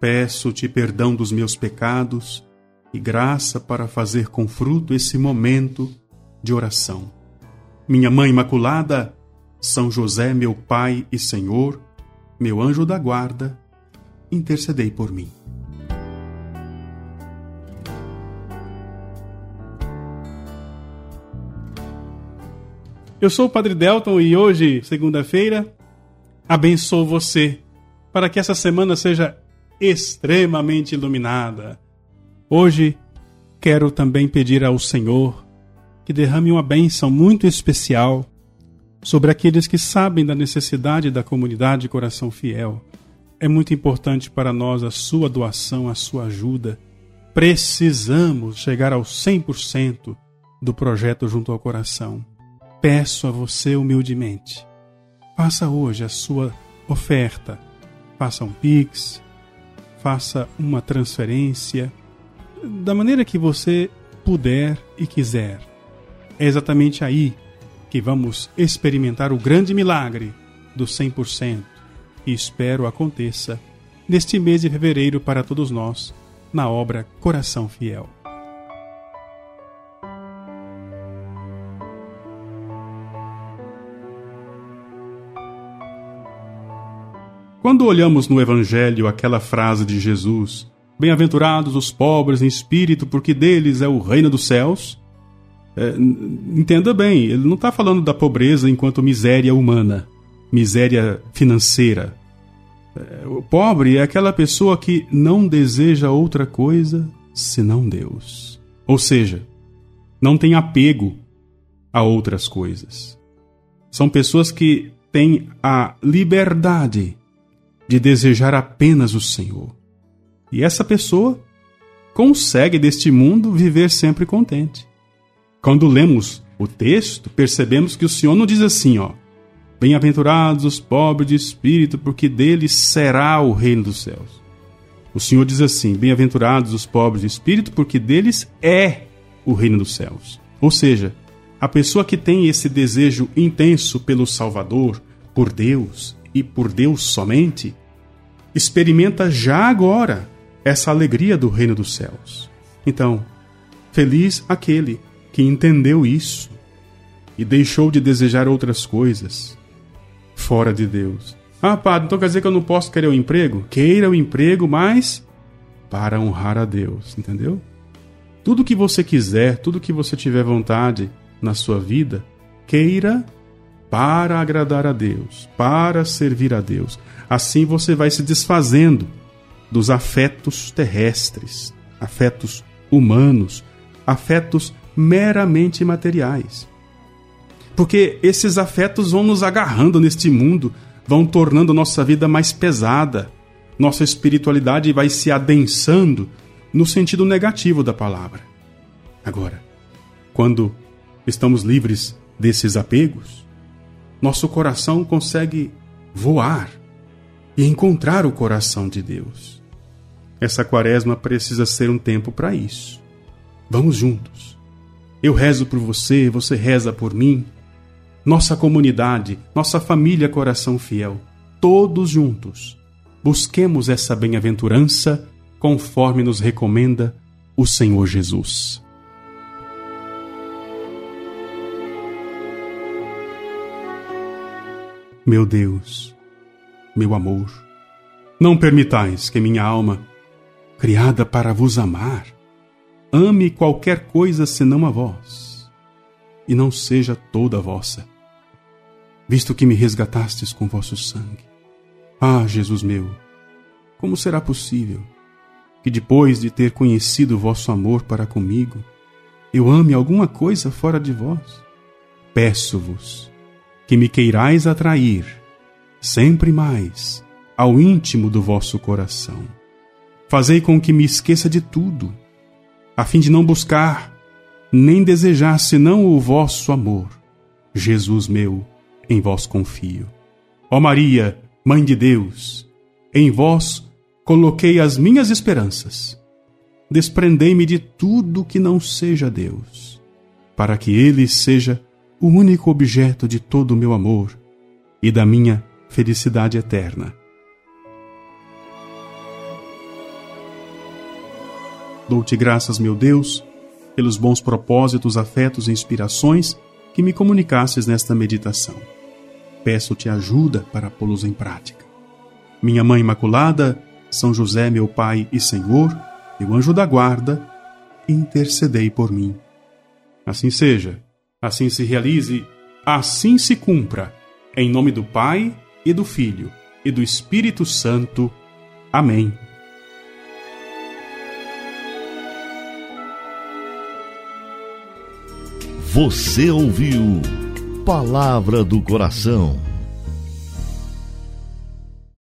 Peço-te perdão dos meus pecados e graça para fazer com fruto esse momento de oração. Minha Mãe Imaculada, São José, meu Pai e Senhor, meu anjo da guarda, intercedei por mim. Eu sou o Padre Delton e hoje, segunda-feira, abençoo você para que essa semana seja extremamente iluminada. Hoje, quero também pedir ao Senhor que derrame uma bênção muito especial sobre aqueles que sabem da necessidade da comunidade Coração Fiel. É muito importante para nós a sua doação, a sua ajuda. Precisamos chegar ao 100% do projeto junto ao coração. Peço a você humildemente, faça hoje a sua oferta. Faça um Pix, faça uma transferência, da maneira que você puder e quiser. É exatamente aí que vamos experimentar o grande milagre do 100% e espero aconteça neste mês de fevereiro para todos nós, na obra Coração Fiel. Quando olhamos no Evangelho aquela frase de Jesus, Bem-aventurados os pobres em espírito, porque deles é o reino dos céus. É, entenda bem, ele não está falando da pobreza enquanto miséria humana, miséria financeira. É, o pobre é aquela pessoa que não deseja outra coisa senão Deus. Ou seja, não tem apego a outras coisas. São pessoas que têm a liberdade de desejar apenas o Senhor. E essa pessoa consegue deste mundo viver sempre contente. Quando lemos o texto, percebemos que o Senhor não diz assim, ó: Bem-aventurados os pobres de espírito, porque deles será o reino dos céus. O Senhor diz assim: Bem-aventurados os pobres de espírito, porque deles é o reino dos céus. Ou seja, a pessoa que tem esse desejo intenso pelo Salvador, por Deus e por Deus somente, experimenta já agora essa alegria do reino dos céus. Então, feliz aquele que entendeu isso e deixou de desejar outras coisas fora de Deus. Ah, padre, então quer dizer que eu não posso querer o um emprego? Queira o um emprego, mas para honrar a Deus, entendeu? Tudo que você quiser, tudo que você tiver vontade na sua vida, queira para agradar a Deus, para servir a Deus. Assim você vai se desfazendo dos afetos terrestres, afetos humanos, afetos meramente materiais. Porque esses afetos vão nos agarrando neste mundo, vão tornando nossa vida mais pesada, nossa espiritualidade vai se adensando no sentido negativo da palavra. Agora, quando estamos livres desses apegos, nosso coração consegue voar e encontrar o coração de Deus. Essa quaresma precisa ser um tempo para isso. Vamos juntos. Eu rezo por você, você reza por mim. Nossa comunidade, nossa família Coração Fiel, todos juntos, busquemos essa bem-aventurança conforme nos recomenda o Senhor Jesus. Meu Deus, meu amor, não permitais que minha alma, criada para vos amar, ame qualquer coisa senão a vós, e não seja toda vossa, visto que me resgatastes com vosso sangue. Ah, Jesus meu, como será possível que depois de ter conhecido vosso amor para comigo, eu ame alguma coisa fora de vós? Peço-vos que me queirais atrair sempre mais ao íntimo do vosso coração. Fazei com que me esqueça de tudo, a fim de não buscar nem desejar senão o vosso amor. Jesus meu, em vós confio. Ó Maria, Mãe de Deus, em vós coloquei as minhas esperanças. Desprendei-me de tudo que não seja Deus, para que Ele seja o único objeto de todo o meu amor e da minha felicidade eterna. Dou-te graças, meu Deus, pelos bons propósitos, afetos e inspirações que me comunicasses nesta meditação. Peço-te ajuda para pô-los em prática. Minha Mãe Imaculada, São José, meu Pai e Senhor, meu anjo da guarda, intercedei por mim. Assim seja, assim se realize, assim se cumpra, em nome do Pai e do Filho e do Espírito Santo. Amém. Você ouviu Palavra do Coração